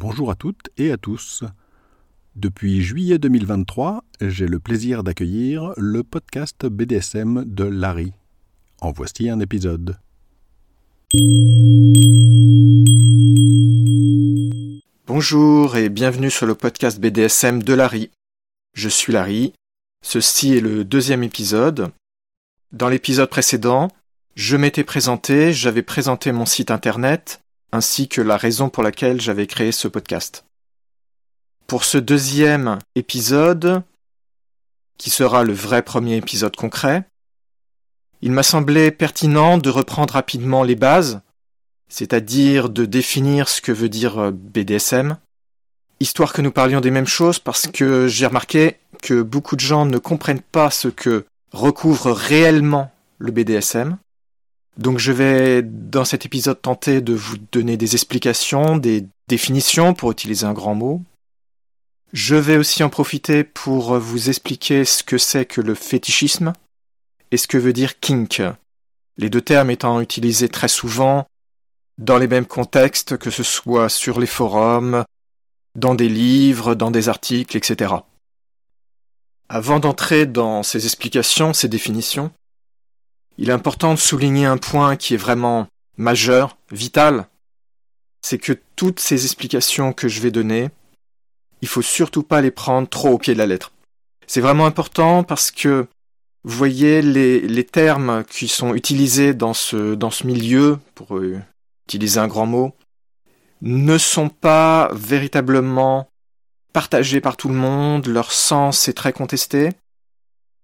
Bonjour à toutes et à tous. Depuis juillet 2023, j'ai le plaisir d'accueillir le podcast BDSM de Larry. En voici un épisode. Bonjour et bienvenue sur le podcast BDSM de Larry. Je suis Larry. Ceci est le deuxième épisode. Dans l'épisode précédent, je m'étais présenté, j'avais présenté mon site internet, ainsi que la raison pour laquelle j'avais créé ce podcast. Pour ce deuxième épisode, qui sera le vrai premier épisode concret, il m'a semblé pertinent de reprendre rapidement les bases, c'est-à-dire de définir ce que veut dire euh, BDSM, histoire que nous parlions des mêmes choses parce que j'ai remarqué que beaucoup de gens ne comprennent pas ce que recouvre réellement le BDSM. Donc je vais dans cet épisode tenter de vous donner des explications, des définitions pour utiliser un grand mot. Je vais aussi en profiter pour vous expliquer ce que c'est que le fétichisme et ce que veut dire kink. Les deux termes étant utilisés très souvent dans les mêmes contextes, que ce soit sur les forums, dans des livres, dans des articles, etc. Avant d'entrer dans ces explications, ces définitions, il est important de souligner un point qui est vraiment majeur, vital, c'est que toutes ces explications que je vais donner, il faut surtout pas les prendre trop au pied de la lettre. C'est vraiment important parce que vous voyez les, termes qui sont utilisés dans ce, dans ce milieu, pour euh, utiliser un grand mot, ne sont pas véritablement partagés par tout le monde, leur sens est très contesté.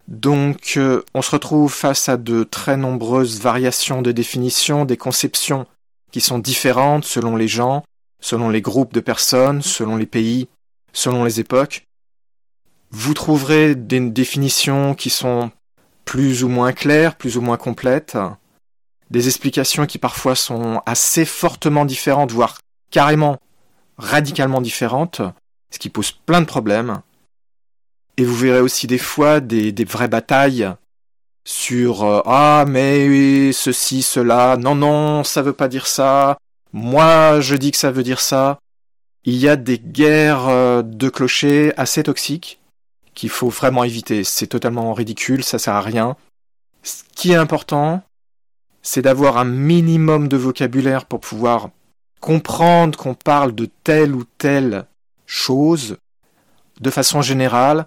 Donc euh, on se retrouve face à de très nombreuses variations de définition, des conceptions qui sont différentes selon les gens, selon les groupes de personnes, selon les pays, selon les époques. Vous trouverez des définitions qui sont plus ou moins claires, plus ou moins complètes, des explications qui parfois sont assez fortement différentes, voire carrément radicalement différentes, ce qui pose plein de problèmes. Et vous verrez aussi des fois des, des vraies batailles sur euh, ah mais ceci cela. Non non ça veut pas dire ça. Moi je dis que ça veut dire ça il y a des guerres euh, de clochers assez toxiques qu'il faut vraiment éviter. C'est totalement ridicule ça sert à rien. Ce qui est important c'est d'avoir un minimum de vocabulaire pour pouvoir comprendre qu'on parle de telle ou telle chose de façon générale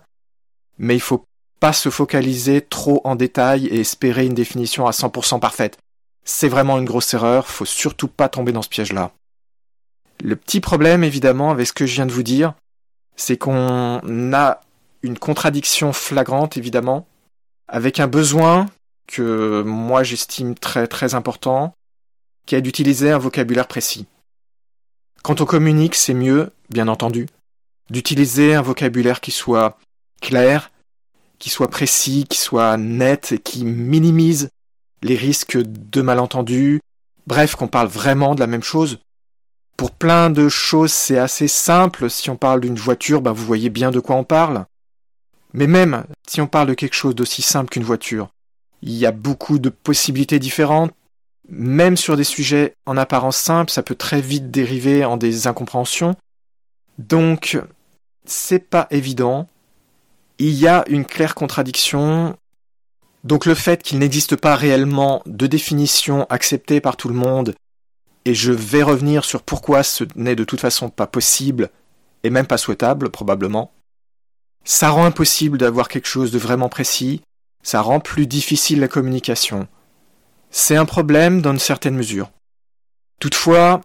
mais il faut pas se focaliser trop en détail et espérer une définition à 100% parfaite. C'est vraiment une grosse erreur, faut surtout pas tomber dans ce piège-là. Le petit problème, évidemment, avec ce que je viens de vous dire, c'est qu'on a une contradiction flagrante, évidemment, avec un besoin que moi j'estime très très important, qui est d'utiliser un vocabulaire précis. Quand on communique, c'est mieux, bien entendu, d'utiliser un vocabulaire qui soit clair, qui soit précis, qui soit net et qui minimise les risques de malentendus. Bref, qu'on parle vraiment de la même chose. Pour plein de choses, c'est assez simple. Si on parle d'une voiture, ben vous voyez bien de quoi on parle. Mais même si on parle de quelque chose d'aussi simple qu'une voiture, il y a beaucoup de possibilités différentes. Même sur des sujets en apparence simples, ça peut très vite dériver en des incompréhensions. Donc, c'est pas évident il y a une claire contradiction. Donc le fait qu'il n'existe pas réellement de définition acceptée par tout le monde, et je vais revenir sur pourquoi ce n'est de toute façon pas possible, et même pas souhaitable probablement, ça rend impossible d'avoir quelque chose de vraiment précis, ça rend plus difficile la communication. C'est un problème dans une certaine mesure. Toutefois,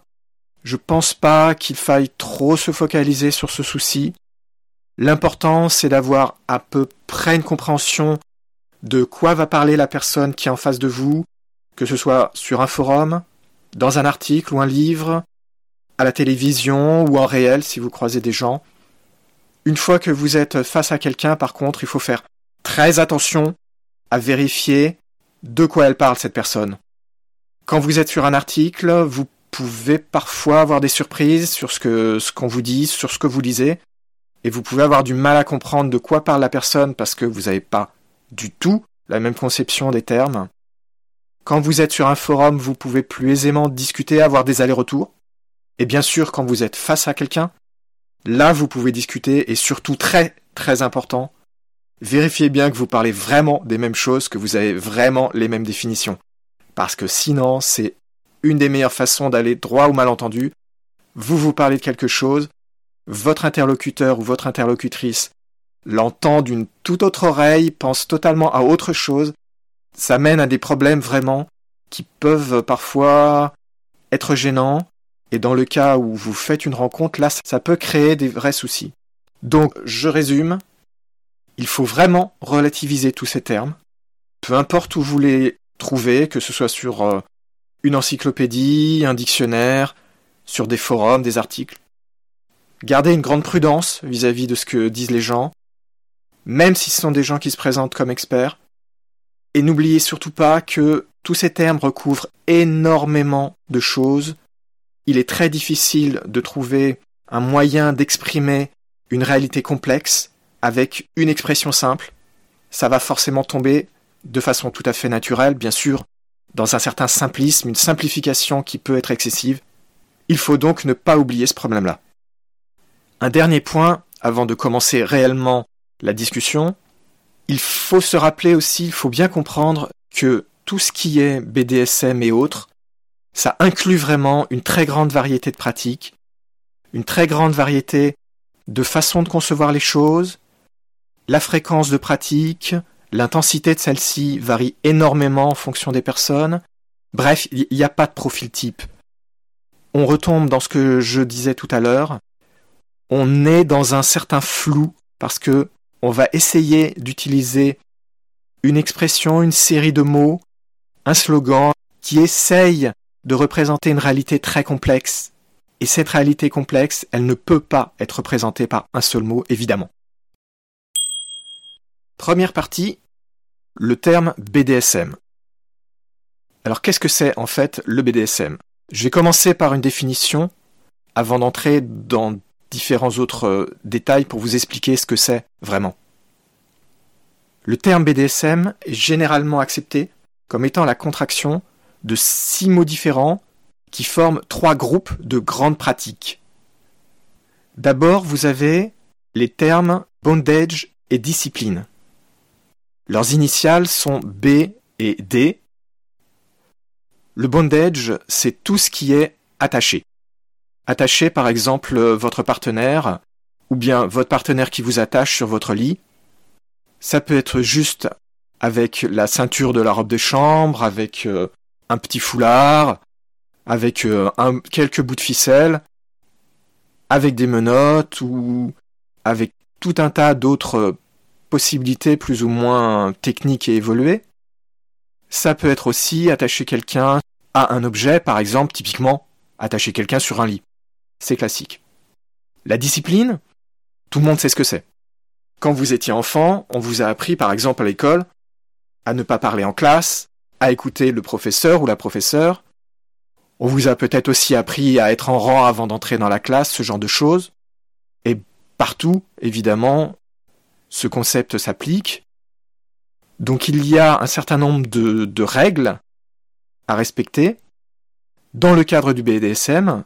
je pense pas qu'il faille trop se focaliser sur ce souci, L'important, c'est d'avoir à peu près une compréhension de quoi va parler la personne qui est en face de vous, que ce soit sur un forum, dans un article ou un livre, à la télévision ou en réel si vous croisez des gens. Une fois que vous êtes face à quelqu'un, par contre, il faut faire très attention à vérifier de quoi elle parle cette personne. Quand vous êtes sur un article, vous pouvez parfois avoir des surprises sur ce qu'on vous dit, sur ce que vous lisez et vous pouvez avoir du mal à comprendre de quoi parle la personne parce que vous n'avez pas du tout la même conception des termes. Quand vous êtes sur un forum, vous pouvez plus aisément discuter, avoir des allers-retours. Et bien sûr, quand vous êtes face à quelqu'un, là vous pouvez discuter et surtout très très important, vérifiez bien que vous parlez vraiment des mêmes choses, que vous avez vraiment les mêmes définitions. Parce que sinon, c'est une des meilleures façons d'aller droit au malentendu. Vous vous parlez de quelque chose, votre interlocuteur ou votre interlocutrice l'entend d'une toute autre oreille, pense totalement à autre chose, ça mène à des problèmes vraiment qui peuvent parfois être gênants, et dans le cas où vous faites une rencontre, là, ça peut créer des vrais soucis. Donc, je résume, il faut vraiment relativiser tous ces termes, peu importe où vous les trouvez, que ce soit sur euh, une encyclopédie, un dictionnaire, sur des forums, des articles. Gardez une grande prudence vis-à-vis de ce que disent les gens, même si ce sont des gens qui se présentent comme experts. Et n'oubliez surtout pas que tous ces termes recouvrent énormément de choses. Il est très difficile de trouver un moyen d'exprimer une réalité complexe avec une expression simple. Ça va forcément tomber de façon tout à fait naturelle, bien sûr, dans un certain simplisme, une simplification qui peut être excessive. Il faut donc ne pas oublier ce problème-là. Un dernier point, avant de commencer réellement la discussion, il faut se rappeler aussi, il faut bien comprendre que tout ce qui est BDSM et autres, ça inclut vraiment une très grande variété de pratiques, une très grande variété de façons de concevoir les choses, la fréquence de pratique, l'intensité de celle-ci varie énormément en fonction des personnes. Bref, il n'y a pas de profil type. On retombe dans ce que je disais tout à l'heure. On est dans un certain flou parce que on va essayer d'utiliser une expression, une série de mots, un slogan qui essaye de représenter une réalité très complexe. Et cette réalité complexe, elle ne peut pas être représentée par un seul mot, évidemment. Première partie, le terme BDSM. Alors qu'est-ce que c'est en fait le BDSM Je vais commencer par une définition avant d'entrer dans différents autres euh, détails pour vous expliquer ce que c'est vraiment. Le terme BDSM est généralement accepté comme étant la contraction de six mots différents qui forment trois groupes de grandes pratiques. D'abord, vous avez les termes bondage et discipline. Leurs initiales sont B et D. Le bondage, c'est tout ce qui est attaché. Attacher par exemple votre partenaire, ou bien votre partenaire qui vous attache sur votre lit. Ça peut être juste avec la ceinture de la robe de chambre, avec euh, un petit foulard, avec euh, quelques bouts de ficelle, avec des menottes ou avec tout un tas d'autres possibilités plus ou moins techniques et évoluées. Ça peut être aussi attacher quelqu'un à un objet, par exemple, typiquement attacher quelqu'un sur un lit c'est classique. La discipline, tout le monde sait ce que c'est. Quand vous étiez enfant, on vous a appris, par exemple à l'école, à ne pas parler en classe, à écouter le professeur ou la professeure. On vous a peut-être aussi appris à être en rang avant d'entrer dans la classe, ce genre de choses. Et partout, évidemment, ce concept s'applique. Donc il y a un certain nombre de, règles à respecter. Dans le cadre du BDSM,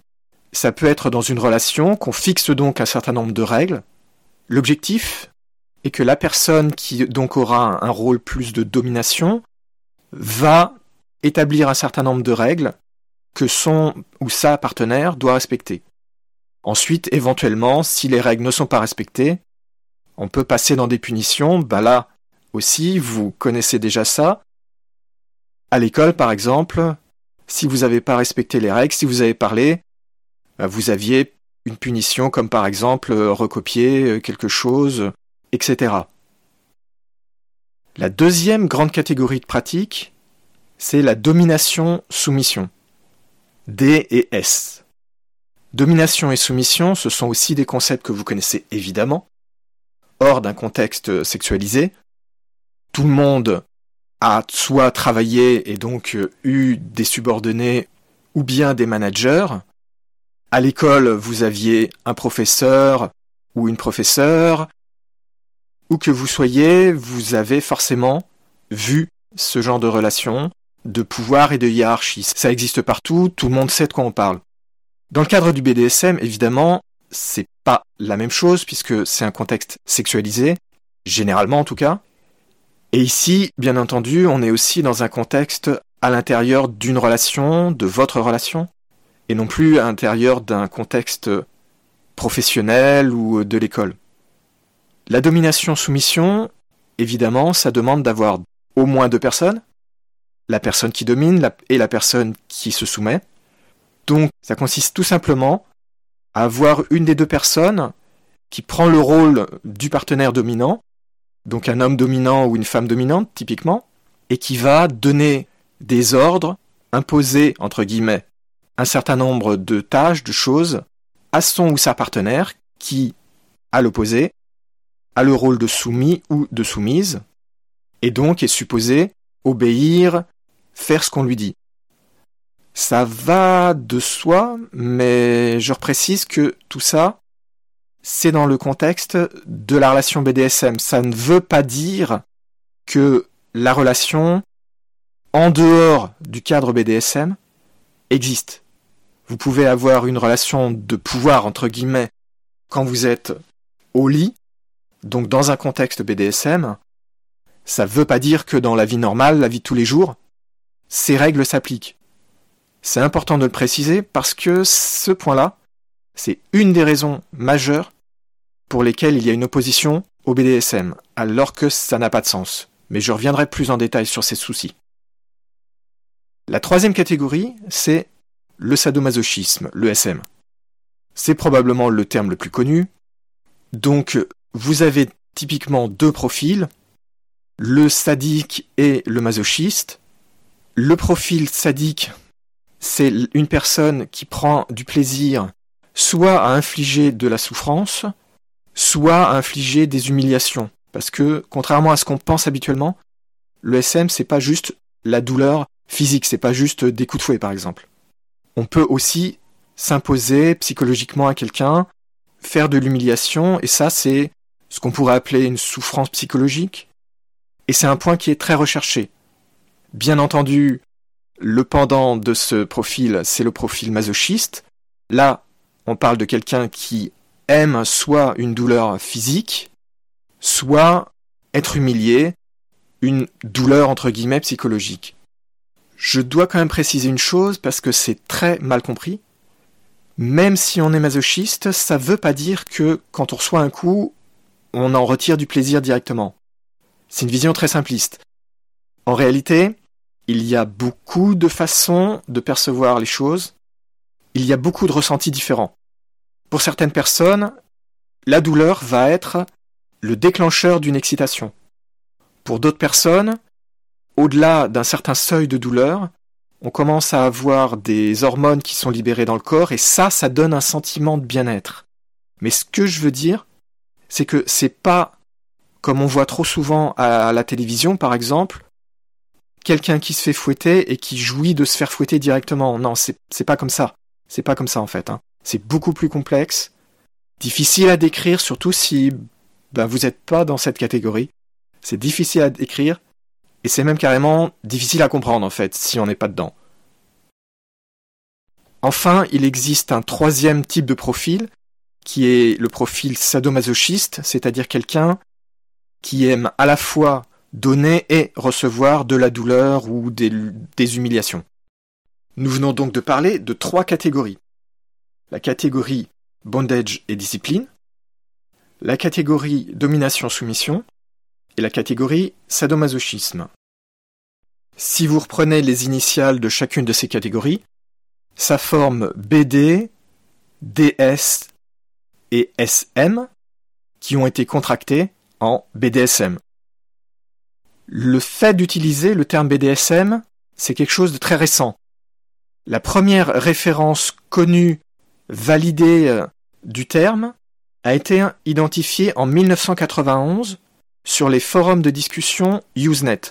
ça peut être dans une relation qu'on fixe donc un certain nombre de règles. L'objectif est que la personne qui donc aura un rôle plus de domination va établir un certain nombre de règles que son ou sa partenaire doit respecter. Ensuite, éventuellement, si les règles ne sont pas respectées, on peut passer dans des punitions. Bah là aussi, vous connaissez déjà ça. À l'école, par exemple, si vous n'avez pas respecté les règles, si vous avez parlé, vous aviez une punition comme par exemple euh, recopier euh, quelque chose, etc. La deuxième grande catégorie de pratique, c'est la domination-soumission. D et S. Domination et soumission, ce sont aussi des concepts que vous connaissez évidemment. Hors d'un contexte sexualisé, tout le monde a soit travaillé et donc eu des subordonnés ou bien des managers, à l'école, vous aviez un professeur ou une professeure, où que vous soyez, vous avez forcément vu ce genre de relation, de pouvoir et de hiérarchie. Ça existe partout, tout le monde sait de quoi on parle. Dans le cadre du BDSM, évidemment, c'est pas la même chose puisque c'est un contexte sexualisé, généralement en tout cas. Et ici, bien entendu, on est aussi dans un contexte à l'intérieur d'une relation, de votre relation, et non plus à l'intérieur d'un contexte professionnel ou de l'école. La domination-soumission, évidemment, ça demande d'avoir au moins deux personnes, la personne qui domine et la personne qui se soumet. Donc, ça consiste tout simplement à avoir une des deux personnes qui prend le rôle du partenaire dominant, donc un homme dominant ou une femme dominante typiquement, et qui va donner des ordres, imposer, entre guillemets, un certain nombre de tâches, de choses, à son ou sa partenaire, qui, à l'opposé, a le rôle de soumis ou de soumise, et donc est supposé obéir, faire ce qu'on lui dit. Ça va de soi, mais je reprécise que tout ça, c'est dans le contexte de la relation BDSM. Ça ne veut pas dire que la relation, en dehors du cadre BDSM, existe. Vous pouvez avoir une relation de pouvoir, entre guillemets, quand vous êtes au lit, donc dans un contexte BDSM, ça ne veut pas dire que dans la vie normale, la vie de tous les jours, ces règles s'appliquent. C'est important de le préciser parce que ce point-là, c'est une des raisons majeures pour lesquelles il y a une opposition au BDSM, alors que ça n'a pas de sens. Mais je reviendrai plus en détail sur ces soucis. La troisième catégorie, c'est le sadomasochisme, le SM. C'est probablement le terme le plus connu. Donc, vous avez typiquement deux profils, le sadique et le masochiste. Le profil sadique, c'est une personne qui prend du plaisir soit à infliger de la souffrance, soit à infliger des humiliations. Parce que, contrairement à ce qu'on pense habituellement, le SM, c'est pas juste la douleur physique, c'est pas juste des coups de fouet, par exemple. On peut aussi s'imposer psychologiquement à quelqu'un, faire de l'humiliation, et ça, c'est ce qu'on pourrait appeler une souffrance psychologique, et c'est un point qui est très recherché. Bien entendu, le pendant de ce profil, c'est le profil masochiste. Là, on parle de quelqu'un qui aime soit une douleur physique, soit être humilié, une douleur entre guillemets psychologique. Je dois quand même préciser une chose parce que c'est très mal compris. Même si on est masochiste, ça ne veut pas dire que quand on reçoit un coup, on en retire du plaisir directement. C'est une vision très simpliste. En réalité, il y a beaucoup de façons de percevoir les choses, il y a beaucoup de ressentis différents. Pour certaines personnes, la douleur va être le déclencheur d'une excitation. Pour d'autres personnes, au-delà d'un certain seuil de douleur, on commence à avoir des hormones qui sont libérées dans le corps et ça, ça donne un sentiment de bien-être. Mais ce que je veux dire, c'est que c'est pas comme on voit trop souvent à la télévision par exemple, quelqu'un qui se fait fouetter et qui jouit de se faire fouetter directement. Non, c'est pas comme ça. C'est pas comme ça en fait. Hein. C'est beaucoup plus complexe, difficile à décrire, surtout si ben, vous n'êtes pas dans cette catégorie. C'est difficile à décrire et c'est même carrément difficile à comprendre en fait si on n'est pas dedans. Enfin, il existe un troisième type de profil qui est le profil sadomasochiste, c'est-à-dire quelqu'un qui aime à la fois donner et recevoir de la douleur ou des, humiliations. Nous venons donc de parler de trois catégories. La catégorie bondage et discipline, la catégorie domination-soumission et la catégorie sadomasochisme. Si vous reprenez les initiales de chacune de ces catégories, ça forme BD, DS et SM qui ont été contractés en BDSM. Le fait d'utiliser le terme BDSM, c'est quelque chose de très récent. La première référence connue, validée euh, du terme, a été identifiée en 1991 sur les forums de discussion Usenet.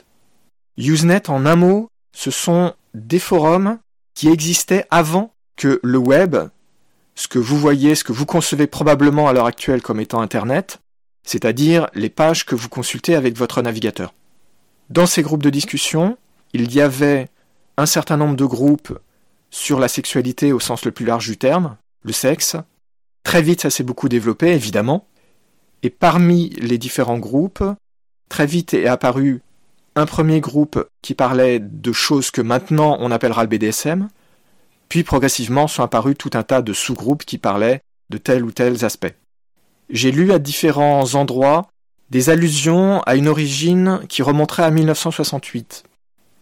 Usenet, en un mot, ce sont des forums qui existaient avant que le web, ce que vous voyez, ce que vous concevez probablement à l'heure actuelle comme étant Internet, c'est-à-dire les pages que vous consultez avec votre navigateur. Dans ces groupes de discussion, il y avait un certain nombre de groupes sur la sexualité au sens le plus large du terme, le sexe. Très vite, ça s'est beaucoup développé, évidemment. Et parmi les différents groupes, très vite est apparu un premier groupe qui parlait de choses que maintenant on appellera le BDSM, puis progressivement sont apparus tout un tas de sous-groupes qui parlaient de tels ou tels aspects. J'ai lu à différents endroits des allusions à une origine qui remonterait à 1968.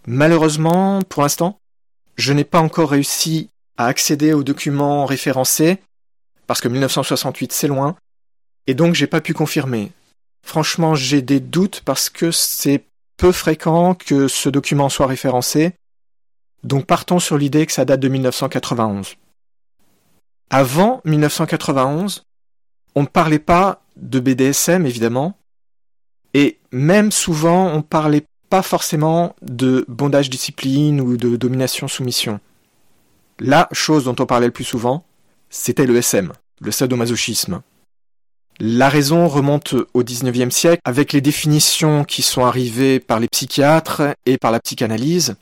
Malheureusement, pour l'instant, je n'ai pas encore réussi à accéder aux documents référencés, parce que 1968 c'est loin, et donc j'ai pas pu confirmer. Franchement, j'ai des doutes parce que c'est peu fréquent que ce document soit référencé, donc partons sur l'idée que ça date de 1991. Avant 1991, on ne parlait pas de BDSM évidemment, et même souvent on ne parlait pas forcément de bondage discipline ou de domination-soumission. La chose dont on parlait le plus souvent, c'était le SM, le sadomasochisme. La raison remonte au XIXe siècle avec les définitions qui sont arrivées par les psychiatres et par la psychanalyse.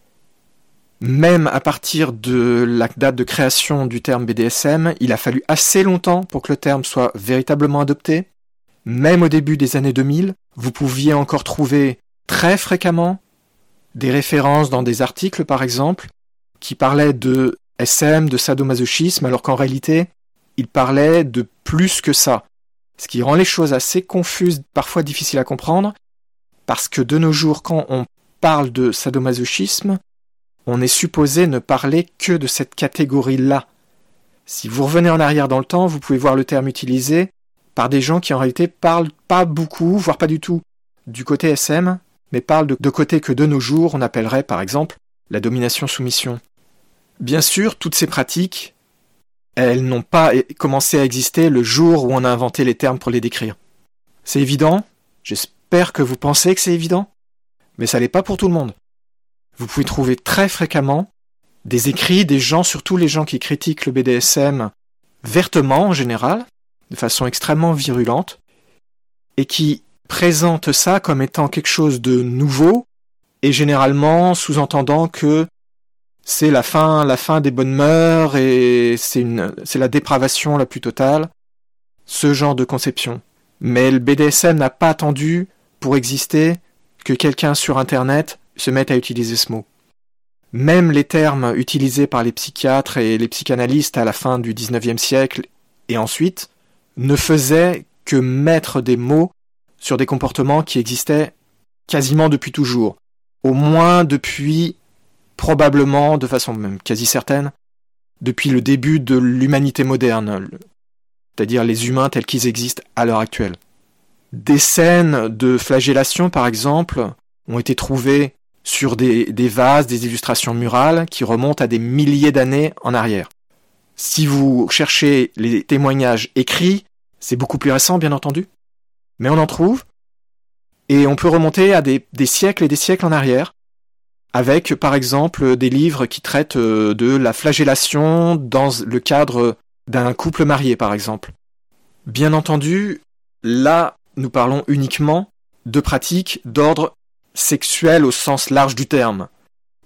Même à partir de la date de création du terme BDSM, il a fallu assez longtemps pour que le terme soit véritablement adopté. Même au début des années 2000, vous pouviez encore trouver très fréquemment des références dans des articles, par exemple, qui parlaient de SM, de sadomasochisme, alors qu'en réalité, il parlait de plus que ça. Ce qui rend les choses assez confuses, parfois difficiles à comprendre, parce que de nos jours, quand on parle de sadomasochisme, on est supposé ne parler que de cette catégorie-là. Si vous revenez en arrière dans le temps, vous pouvez voir le terme utilisé par des gens qui en réalité parlent pas beaucoup, voire pas du tout, du côté SM, mais parlent de, de côté que de nos jours on appellerait par exemple la domination-soumission. Bien sûr, toutes ces pratiques, elles n'ont pas commencé à exister le jour où on a inventé les termes pour les décrire. C'est évident, j'espère que vous pensez que c'est évident, mais ça n'est pas pour tout le monde. Vous pouvez trouver très fréquemment des écrits des gens, surtout les gens qui critiquent le BDSM vertement en général, de façon extrêmement virulente, et qui présentent ça comme étant quelque chose de nouveau, et généralement sous-entendant que c'est la fin, la fin des bonnes mœurs et c'est la dépravation la plus totale. Ce genre de conception. Mais le BDSM n'a pas attendu pour exister que quelqu'un sur Internet se mette à utiliser ce mot. Même les termes utilisés par les psychiatres et les psychanalystes à la fin du XIXe siècle et ensuite ne faisaient que mettre des mots sur des comportements qui existaient quasiment depuis toujours, au moins depuis probablement, de façon même quasi certaine, depuis le début de l'humanité moderne, c'est-à-dire les humains tels qu'ils existent à l'heure actuelle. Des scènes de flagellation, par exemple, ont été trouvées sur des, vases, des illustrations murales qui remontent à des milliers d'années en arrière. Si vous cherchez les témoignages écrits, c'est beaucoup plus récent, bien entendu, mais on en trouve, et on peut remonter à des siècles et des siècles en arrière, avec par exemple des livres qui traitent euh, de la flagellation dans le cadre d'un couple marié par exemple. Bien entendu, là nous parlons uniquement de pratiques d'ordre sexuel au sens large du terme.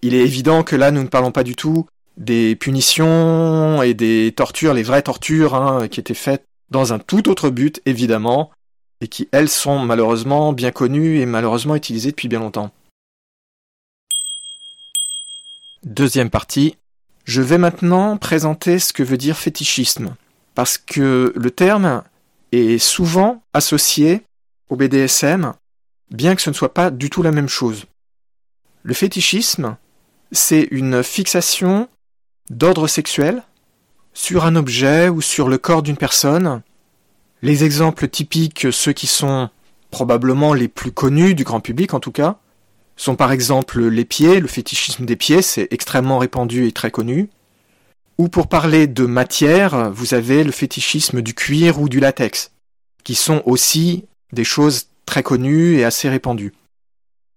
Il est évident que là nous ne parlons pas du tout des punitions et des tortures, les vraies tortures hein, qui étaient faites dans un tout autre but évidemment, et qui elles sont malheureusement bien connues et malheureusement utilisées depuis bien longtemps. Deuxième partie. Je vais maintenant présenter ce que veut dire fétichisme, parce que le terme est souvent associé au BDSM, bien que ce ne soit pas du tout la même chose. Le fétichisme, c'est une fixation d'ordre sexuel sur un objet ou sur le corps d'une personne. Les exemples typiques, ceux qui sont probablement les plus connus du grand public en tout cas, sont par exemple les pieds, le fétichisme des pieds, c'est extrêmement répandu et très connu. Ou pour parler de matière, vous avez le fétichisme du cuir ou du latex, qui sont aussi des choses très connues et assez répandues.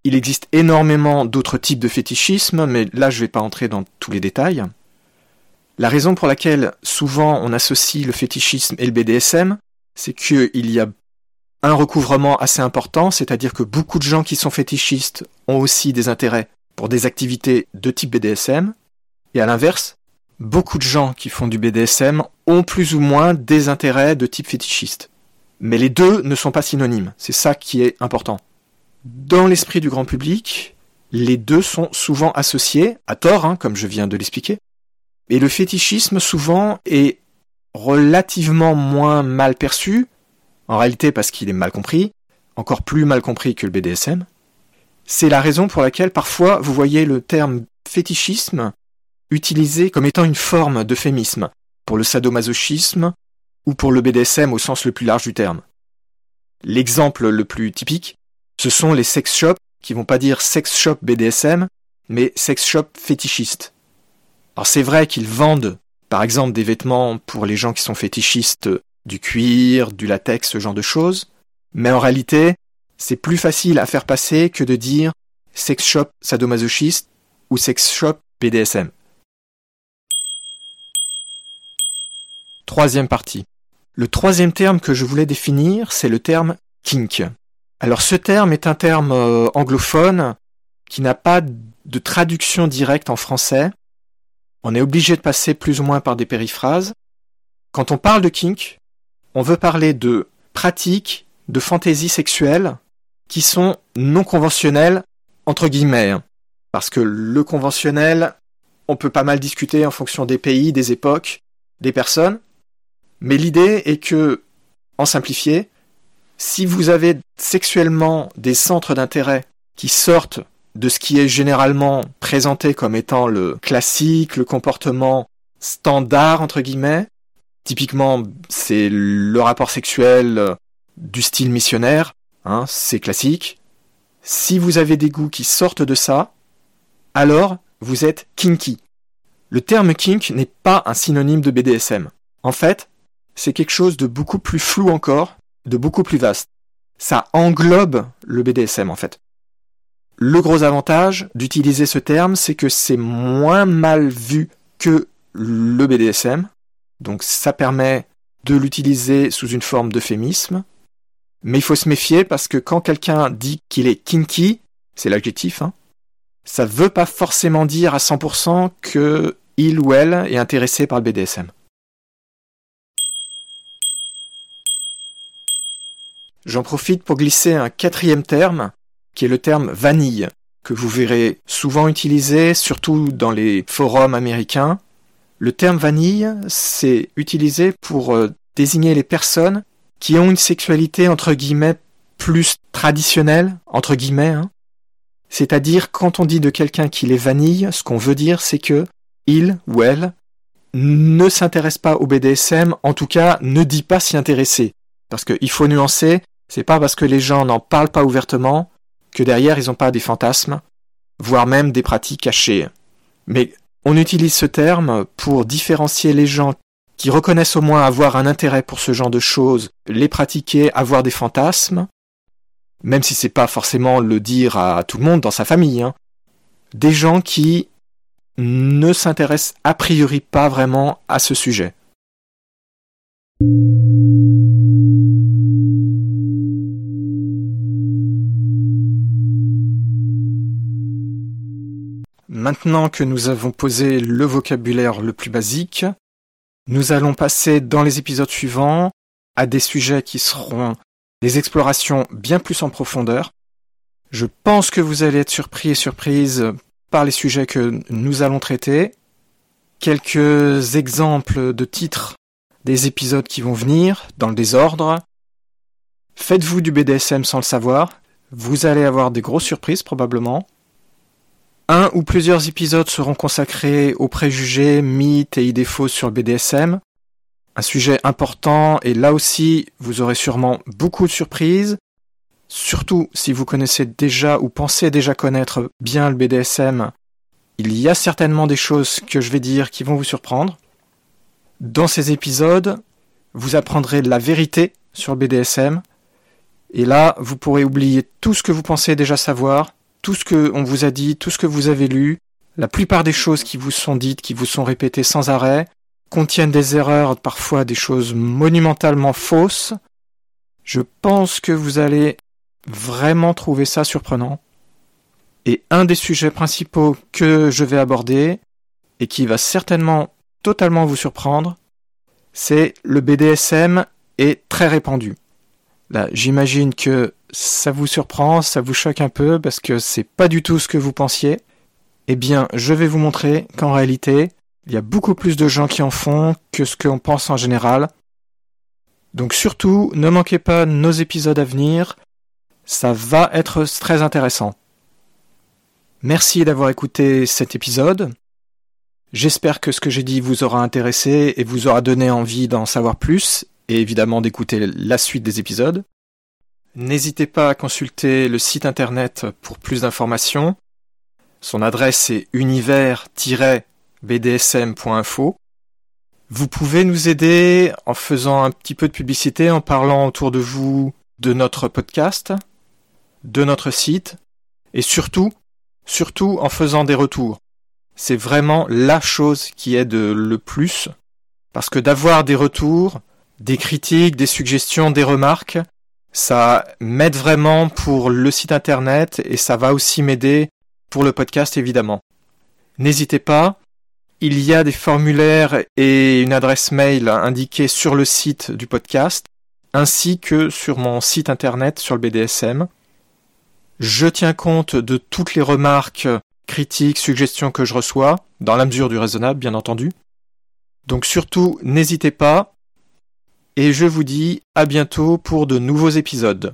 Il existe énormément d'autres types de fétichisme, mais là je ne vais pas entrer dans tous les détails. La raison pour laquelle souvent on associe le fétichisme et le BDSM, c'est qu'il y a un recouvrement assez important, c'est-à-dire que beaucoup de gens qui sont fétichistes ont aussi des intérêts pour des activités de type BDSM, et à l'inverse, beaucoup de gens qui font du BDSM ont plus ou moins des intérêts de type fétichiste. Mais les deux ne sont pas synonymes, c'est ça qui est important. Dans l'esprit du grand public, les deux sont souvent associés, à tort, hein, comme je viens de l'expliquer. Et le fétichisme souvent est relativement moins mal perçu, en réalité parce qu'il est mal compris, encore plus mal compris que le BDSM. C'est la raison pour laquelle parfois vous voyez le terme fétichisme utilisé comme étant une forme d'euphémisme pour le sadomasochisme ou pour le BDSM au sens le plus large du terme. L'exemple le plus typique, ce sont les sex shops qui vont pas dire sex shop BDSM, mais sex shop fétichiste. Alors c'est vrai qu'ils vendent, par exemple, des vêtements pour les gens qui sont fétichistes, du cuir, du latex, ce genre de choses, mais en réalité, c'est plus facile à faire passer que de dire sex shop sadomasochiste ou sex shop BDSM. Troisième partie. Le troisième terme que je voulais définir, c'est le terme kink. Alors ce terme est un terme euh, anglophone qui n'a pas de traduction directe en français. On est obligé de passer plus ou moins par des périphrases. Quand on parle de kink, on veut parler de pratiques de fantaisie sexuelle qui sont non conventionnelles entre guillemets. Hein. Parce que le conventionnel, on peut pas mal discuter en fonction des pays, des époques, des personnes. Mais l'idée est que, en simplifié, si vous avez sexuellement des centres d'intérêt qui sortent de ce qui est généralement présenté comme étant le classique, le comportement standard, entre guillemets, typiquement c'est le rapport sexuel du style missionnaire, hein, c'est classique. Si vous avez des goûts qui sortent de ça, alors vous êtes kinky. Le terme kink n'est pas un synonyme de BDSM. En fait, c'est quelque chose de beaucoup plus flou encore, de beaucoup plus vaste. Ça englobe le BDSM en fait. Le gros avantage d'utiliser ce terme, c'est que c'est moins mal vu que le BDSM. Donc ça permet de l'utiliser sous une forme d'euphémisme. Mais il faut se méfier parce que quand quelqu'un dit qu'il est kinky, c'est l'adjectif, hein, ça veut pas forcément dire à 100% que il ou elle est intéressé par le BDSM. J'en profite pour glisser un quatrième terme, qui est le terme vanille, que vous verrez souvent utilisé, surtout dans les forums américains. Le terme vanille, c'est utilisé pour euh, désigner les personnes qui ont une sexualité entre guillemets plus traditionnelle, entre guillemets. Hein. C'est-à-dire, quand on dit de quelqu'un qu'il est vanille, ce qu'on veut dire, c'est que il ou elle ne s'intéresse pas au BDSM, en tout cas ne dit pas s'y intéresser. Parce qu'il faut nuancer, c'est pas parce que les gens n'en parlent pas ouvertement que derrière ils n'ont pas des fantasmes, voire même des pratiques cachées. Mais on utilise ce terme pour différencier les gens qui reconnaissent au moins avoir un intérêt pour ce genre de choses, les pratiquer, avoir des fantasmes, même si c'est pas forcément le dire à tout le monde dans sa famille, hein. des gens qui ne s'intéressent a priori pas vraiment à ce sujet. Maintenant que nous avons posé le vocabulaire le plus basique, nous allons passer dans les épisodes suivants à des sujets qui seront des explorations bien plus en profondeur. Je pense que vous allez être surpris et surprises par les sujets que nous allons traiter. Quelques exemples de titres des épisodes qui vont venir dans le désordre. Faites-vous du BDSM sans le savoir. Vous allez avoir des grosses surprises probablement. Un ou plusieurs épisodes seront consacrés aux préjugés, mythes et idées fausses sur le BDSM. Un sujet important et là aussi vous aurez sûrement beaucoup de surprises. Surtout si vous connaissez déjà ou pensez déjà connaître bien le BDSM, il y a certainement des choses que je vais dire qui vont vous surprendre. Dans ces épisodes, vous apprendrez la vérité sur le BDSM. Et là, vous pourrez oublier tout ce que vous pensez déjà savoir tout ce que on vous a dit, tout ce que vous avez lu, la plupart des choses qui vous sont dites, qui vous sont répétées sans arrêt, contiennent des erreurs, parfois des choses monumentalement fausses. Je pense que vous allez vraiment trouver ça surprenant. Et un des sujets principaux que je vais aborder, et qui va certainement totalement vous surprendre, c'est le BDSM est très répandu. Là, j'imagine que ça vous surprend, ça vous choque un peu parce que c'est pas du tout ce que vous pensiez. Eh bien, je vais vous montrer qu'en réalité, il y a beaucoup plus de gens qui en font que ce qu'on pense en général. Donc surtout, ne manquez pas nos épisodes à venir, ça va être très intéressant. Merci d'avoir écouté cet épisode. J'espère que ce que j'ai dit vous aura intéressé et vous aura donné envie d'en savoir plus et évidemment d'écouter la suite des épisodes. N'hésitez pas à consulter le site internet pour plus d'informations. Son adresse est univers-bdsm.info. Vous pouvez nous aider en faisant un petit peu de publicité, en parlant autour de vous de notre podcast, de notre site, et surtout, surtout en faisant des retours. C'est vraiment la chose qui aide le plus, parce que d'avoir des retours, des critiques, des suggestions, des remarques, ça m'aide vraiment pour le site internet et ça va aussi m'aider pour le podcast évidemment. N'hésitez pas, il y a des formulaires et une adresse mail indiquée sur le site du podcast ainsi que sur mon site internet sur le BDSM. Je tiens compte de toutes les remarques, critiques, suggestions que je reçois, dans la mesure du raisonnable bien entendu. Donc surtout, n'hésitez pas, et je vous dis à bientôt pour de nouveaux épisodes.